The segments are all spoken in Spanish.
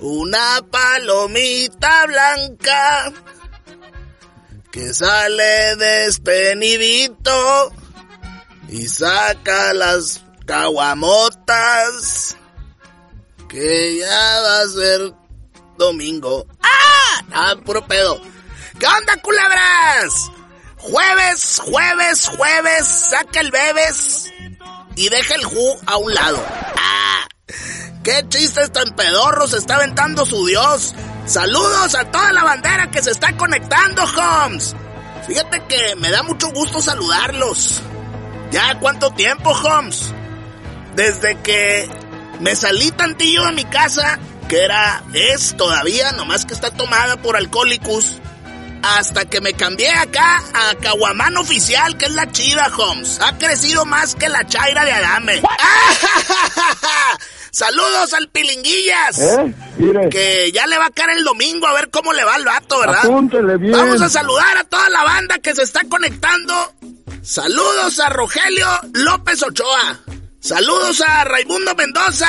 Una palomita blanca que sale de este nidito y saca las caguamotas que ya va a ser domingo. ¡Ah! ¡Ah, puro pedo! ¿Qué onda, culebras? Jueves, jueves, jueves, saca el bebes y deja el ju a un lado. ¡Ah! ¡Qué chistes tan pedorros está aventando su Dios! ¡Saludos a toda la bandera que se está conectando, Holmes! Fíjate que me da mucho gusto saludarlos. ¿Ya cuánto tiempo, Holmes? Desde que me salí tantillo de mi casa, que era, es todavía, nomás que está tomada por alcohólicos, hasta que me cambié acá a Caguamán Oficial, que es la chida, Holmes. Ha crecido más que la chaira de Adame. Saludos al Pilinguillas. ¿Eh? Que ya le va a caer el domingo a ver cómo le va al vato, ¿verdad? Apúntele bien. Vamos a saludar a toda la banda que se está conectando. Saludos a Rogelio López Ochoa. Saludos a Raimundo Mendoza.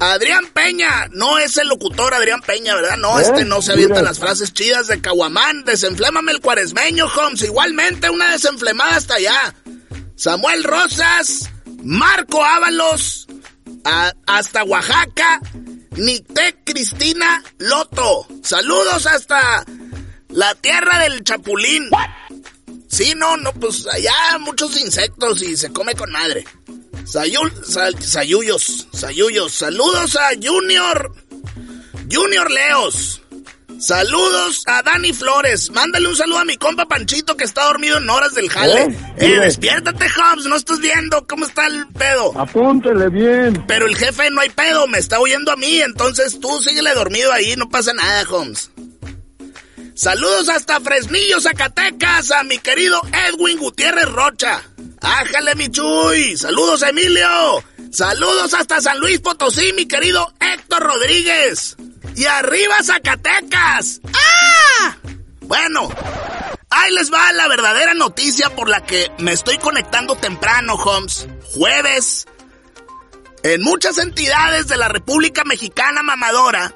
Adrián Peña, no es el locutor Adrián Peña, ¿verdad? No, ¿Eh? este no se avienta Mire. las frases chidas de Caguamán. Desenflémame el cuaresmeño, Holmes. Igualmente una desenflemada hasta allá. Samuel Rosas, Marco Ábalos, hasta Oaxaca, Nicté Cristina Loto. Saludos hasta la tierra del Chapulín. Sí, no, no, pues allá muchos insectos y se come con madre. Sayul, sa- sayuyos, sayuyos. Saludos a Junior, Junior Leos. Saludos a Dani Flores. Mándale un saludo a mi compa Panchito que está dormido en horas del jale. ¿Eh? Eh, despiértate, Hobbs. No estás viendo cómo está el pedo. Apúntele bien. Pero el jefe no hay pedo, me está oyendo a mí, entonces tú síguele dormido ahí, no pasa nada, Holmes. Saludos hasta Fresnillo, Zacatecas, a mi querido Edwin Gutiérrez Rocha. Ájale, mi chuy. Saludos, Emilio. Saludos hasta San Luis Potosí, mi querido Héctor Rodríguez. Y arriba, Zacatecas. ¡Ah! Bueno, ahí les va la verdadera noticia por la que me estoy conectando temprano, Holmes. Jueves, en muchas entidades de la República Mexicana mamadora,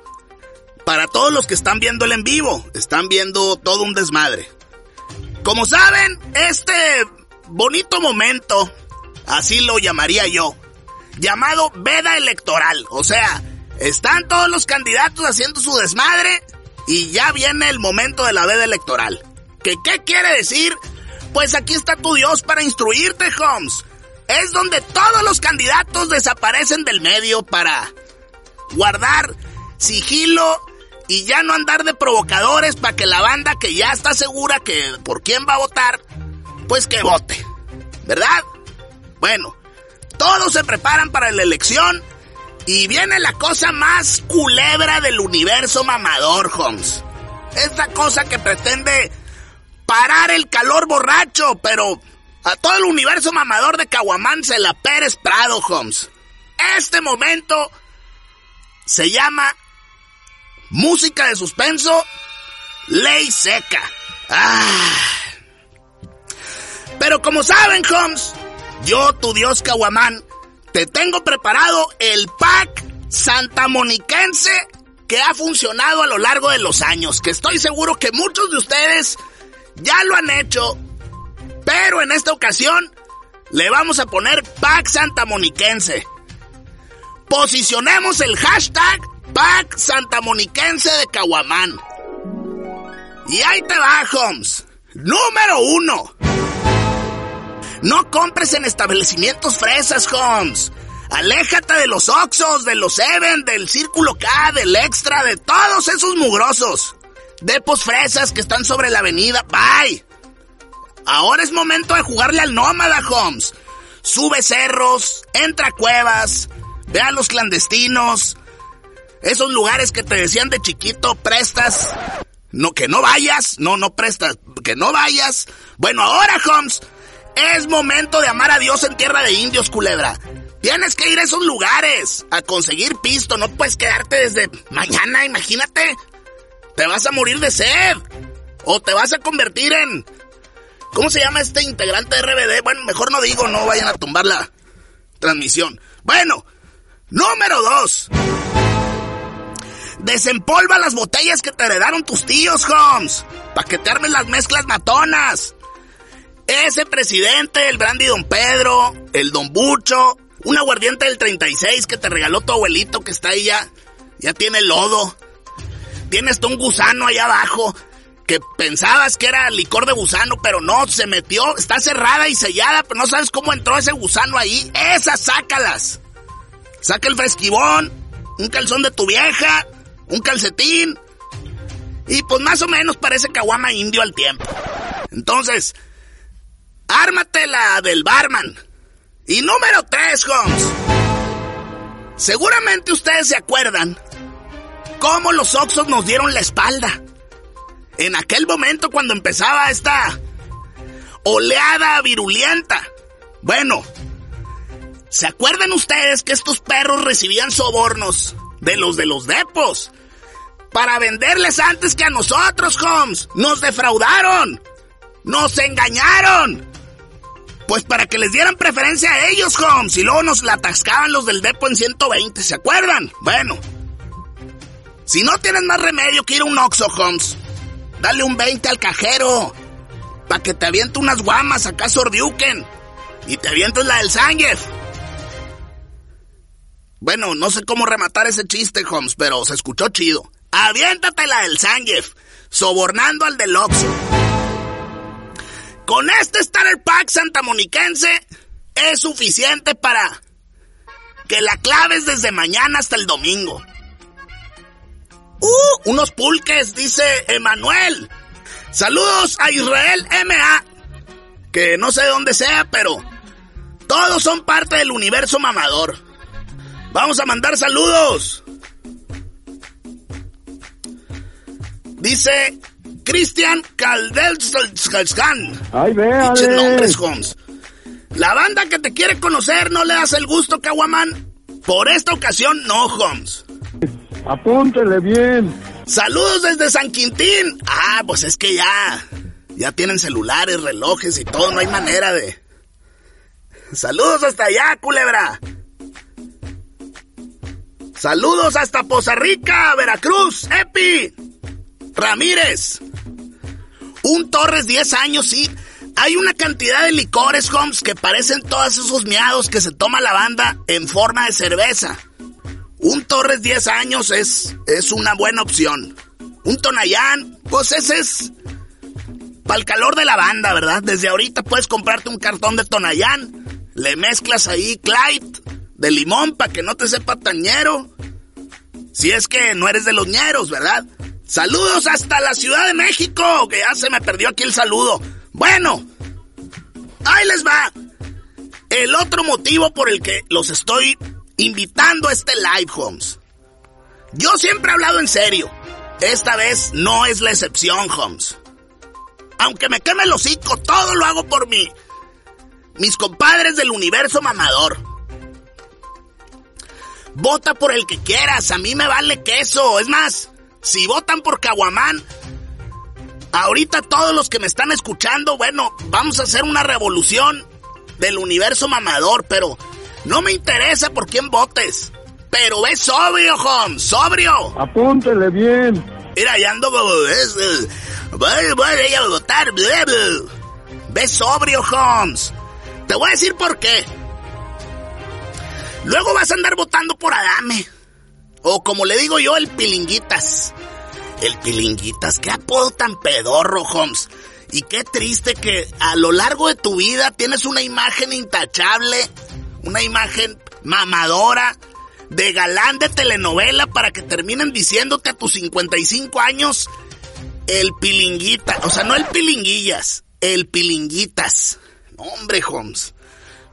para todos los que están viendo el en vivo, están viendo todo un desmadre. Como saben, este bonito momento, así lo llamaría yo, llamado veda electoral, o sea, están todos los candidatos haciendo su desmadre y ya viene el momento de la veda electoral. ¿Qué, ¿Qué quiere decir? Pues aquí está tu Dios para instruirte, Holmes. Es donde todos los candidatos desaparecen del medio para guardar sigilo y ya no andar de provocadores para que la banda que ya está segura que por quién va a votar, pues que vote. ¿Verdad? Bueno, todos se preparan para la elección y viene la cosa más culebra del universo mamador, Holmes. Esta cosa que pretende parar el calor borracho, pero a todo el universo mamador de Caguamán se la Pérez Prado, Holmes. Este momento se llama música de suspenso, ley seca. Ah. Pero como saben, Holmes, yo, tu dios Caguamán, te tengo preparado el pack santamoniquense que ha funcionado a lo largo de los años, que estoy seguro que muchos de ustedes ya lo han hecho, pero en esta ocasión le vamos a poner pack santamoniquense. Posicionemos el hashtag pack santamoniquense de Caguamán. Y ahí te va, Holmes. Número uno. No compres en establecimientos fresas, Holmes. Aléjate de los Oxos, de los Seven, del Círculo K, del Extra, de todos esos mugrosos. Depos fresas que están sobre la avenida. Bye. Ahora es momento de jugarle al nómada, Holmes. Sube cerros, entra a cuevas, ve a los clandestinos. Esos lugares que te decían de chiquito, prestas. No, que no vayas. No, no prestas. Que no vayas. Bueno, ahora, Holmes, es momento de amar a Dios en tierra de indios, culebra. Tienes que ir a esos lugares a conseguir pisto. No puedes quedarte desde mañana, imagínate. Te vas a morir de sed. O te vas a convertir en... ¿Cómo se llama este integrante de RBD? Bueno, mejor no digo, no vayan a tumbar la transmisión. Bueno, Número 2. Desempolva las botellas que te heredaron tus tíos, Holmes. Para que te armen las mezclas matonas. Ese presidente, el Brandy Don Pedro, el Don Bucho, un aguardiente del 36 que te regaló tu abuelito que está ahí ya, ya tiene lodo. Tienes tú un gusano allá abajo que pensabas que era licor de gusano, pero no, se metió, está cerrada y sellada, pero no sabes cómo entró ese gusano ahí. Esas, sácalas. Saca el fresquibón, un calzón de tu vieja, un calcetín. Y pues más o menos parece caguama indio al tiempo. Entonces, ármate la del barman. Y número 3, Holmes. Seguramente ustedes se acuerdan cómo los Oxos nos dieron la espalda. En aquel momento cuando empezaba esta oleada virulenta. Bueno, ¿se acuerdan ustedes que estos perros recibían sobornos de los de los depos? Para venderles antes que a nosotros, Holmes. Nos defraudaron. Nos engañaron. Pues para que les dieran preferencia a ellos, Holmes. Y luego nos la atascaban los del depo en 120, ¿se acuerdan? Bueno. Si no tienes más remedio que ir a un Oxo, Holmes, dale un 20 al cajero. Para que te aviente unas guamas acá sordiuquen. Y te avientes la del Sánchez. Bueno, no sé cómo rematar ese chiste, Holmes, pero se escuchó chido. Aviéntate la del Sánchez. Sobornando al del Oxo. Con este Starter Pack santamoniquense es suficiente para que la claves desde mañana hasta el domingo. ¡Uh! Unos pulques, dice Emanuel. Saludos a Israel MA. Que no sé de dónde sea, pero todos son parte del universo mamador. Vamos a mandar saludos. Dice Cristian Caldelskalskan. Ay, vea. nombres, Holmes. La banda que te quiere conocer no le das el gusto, Caguaman. Por esta ocasión, no, Holmes. Apúntele bien. Saludos desde San Quintín. Ah, pues es que ya. Ya tienen celulares, relojes y todo, no hay manera de. Saludos hasta allá, culebra. Saludos hasta Poza Rica, Veracruz, Epi. Ramírez. Un Torres 10 años, sí. Hay una cantidad de licores, Holmes, que parecen todos esos miados que se toma la banda en forma de cerveza. Un Torres 10 años es, es una buena opción. Un Tonayán, pues ese es para el calor de la banda, ¿verdad? Desde ahorita puedes comprarte un cartón de Tonayán, le mezclas ahí Clyde de limón para que no te sepa tañero. Si es que no eres de los ñeros, ¿verdad? Saludos hasta la Ciudad de México, que ya se me perdió aquí el saludo. Bueno, ahí les va. El otro motivo por el que los estoy invitando a este live, Holmes. Yo siempre he hablado en serio. Esta vez no es la excepción, Holmes. Aunque me queme el hocico, todo lo hago por mí. Mis compadres del universo mamador. Vota por el que quieras, a mí me vale queso. Es más, si votan por Caguamán, ahorita todos los que me están escuchando, bueno, vamos a hacer una revolución del universo mamador, pero no me interesa por quién votes. Pero ve sobrio, Holmes, sobrio. Apúntele bien. Mira, ya ando... Voy, voy a votar. Ve sobrio, Holmes. Te voy a decir por qué. Luego vas a andar votando por Adame. O como le digo yo, el pilinguitas. El pilinguitas, qué apodo tan pedorro, Holmes. Y qué triste que a lo largo de tu vida tienes una imagen intachable, una imagen mamadora, de galán de telenovela para que terminen diciéndote a tus 55 años el pilinguita. O sea, no el pilinguillas, el pilinguitas. Hombre, Holmes.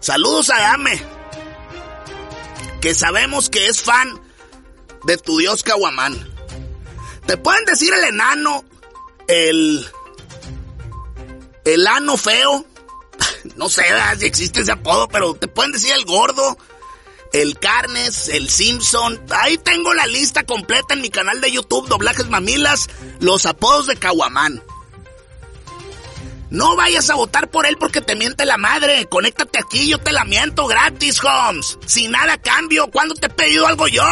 Saludos a Adame. Que sabemos que es fan de tu dios Caguamán. Te pueden decir el enano, el. el ano feo. No sé si existe ese apodo, pero te pueden decir el gordo, el Carnes, el Simpson. Ahí tengo la lista completa en mi canal de YouTube, Doblajes Mamilas, los apodos de Caguamán. No vayas a votar por él porque te miente la madre. Conéctate aquí, yo te la miento gratis, Holmes. Sin nada cambio. ¿Cuándo te he pedido algo yo?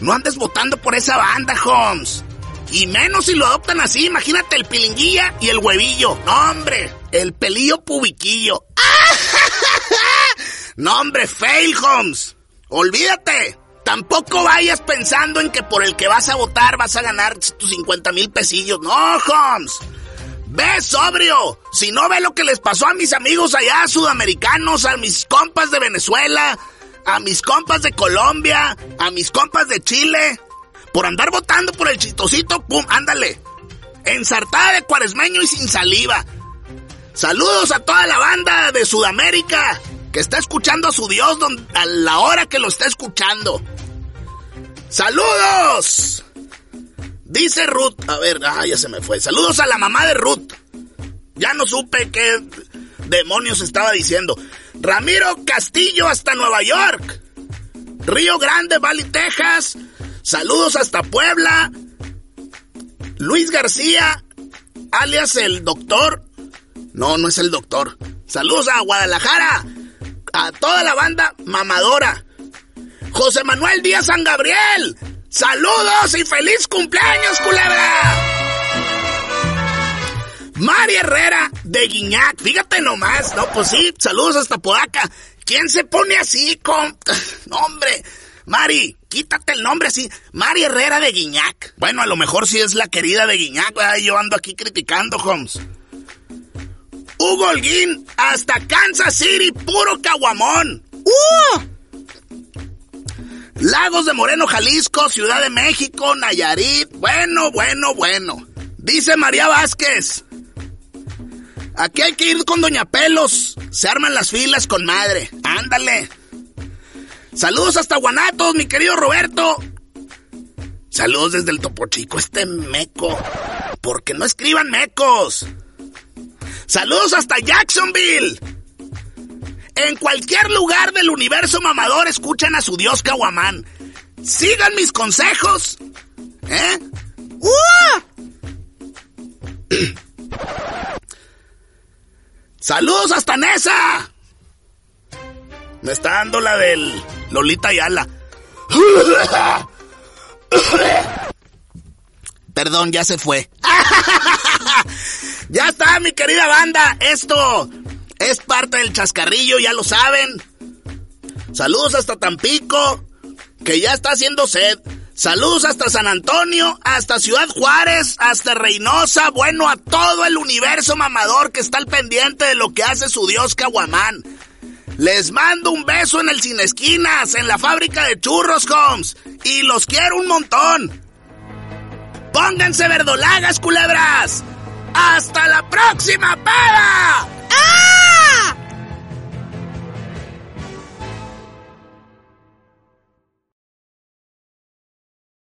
No andes votando por esa banda, Holmes. Y menos si lo adoptan así. Imagínate el pilinguilla y el huevillo. No, hombre. El pelillo pubiquillo. No, hombre, fail, Holmes. Olvídate. Tampoco vayas pensando en que por el que vas a votar vas a ganar tus 50 mil pesillos. No, Holmes. Ve sobrio. Si no ve lo que les pasó a mis amigos allá sudamericanos, a mis compas de Venezuela, a mis compas de Colombia, a mis compas de Chile, por andar votando por el chistosito, pum, ándale. Ensartada de cuaresmeño y sin saliva. Saludos a toda la banda de Sudamérica que está escuchando a su Dios a la hora que lo está escuchando. ¡Saludos! Dice Ruth, a ver, ah, ya se me fue. Saludos a la mamá de Ruth. Ya no supe qué demonios estaba diciendo. Ramiro Castillo hasta Nueva York. Río Grande, Valley, Texas. Saludos hasta Puebla. Luis García, alias el doctor. No, no es el doctor. Saludos a Guadalajara a toda la banda mamadora. José Manuel Díaz San Gabriel. Saludos y feliz cumpleaños, culebra. Mari Herrera de Guiñac. Fíjate nomás. No, pues sí, saludos hasta Podaca. ¿Quién se pone así con... Hombre, Mari, quítate el nombre así. Mari Herrera de Guiñac. Bueno, a lo mejor sí es la querida de Guiñac. Yo ando aquí criticando, Holmes. Hugo Holguín, hasta Kansas City, puro caguamón. ¡Uh! Lagos de Moreno, Jalisco, Ciudad de México, Nayarit. Bueno, bueno, bueno. Dice María Vázquez. Aquí hay que ir con Doña Pelos. Se arman las filas con madre. Ándale. Saludos hasta Guanatos, mi querido Roberto. Saludos desde el Topo Chico, este meco. Porque no escriban mecos. Saludos hasta Jacksonville. En cualquier lugar del universo mamador escuchan a su dios Caguamán. Sigan mis consejos. ¿Eh? Saludos hasta Nesa. Me está dando la del Lolita Yala. Perdón, ya se fue. ya está, mi querida banda. Esto es parte del chascarrillo, ya lo saben. Saludos hasta Tampico, que ya está haciendo sed. Saludos hasta San Antonio, hasta Ciudad Juárez, hasta Reynosa, bueno, a todo el universo mamador que está al pendiente de lo que hace su dios Caguamán. Les mando un beso en el Sin Esquinas, en la fábrica de churros, Homes. Y los quiero un montón. Pónganse verdolagas, culebras. ¡Hasta la próxima, para! ¡Ah!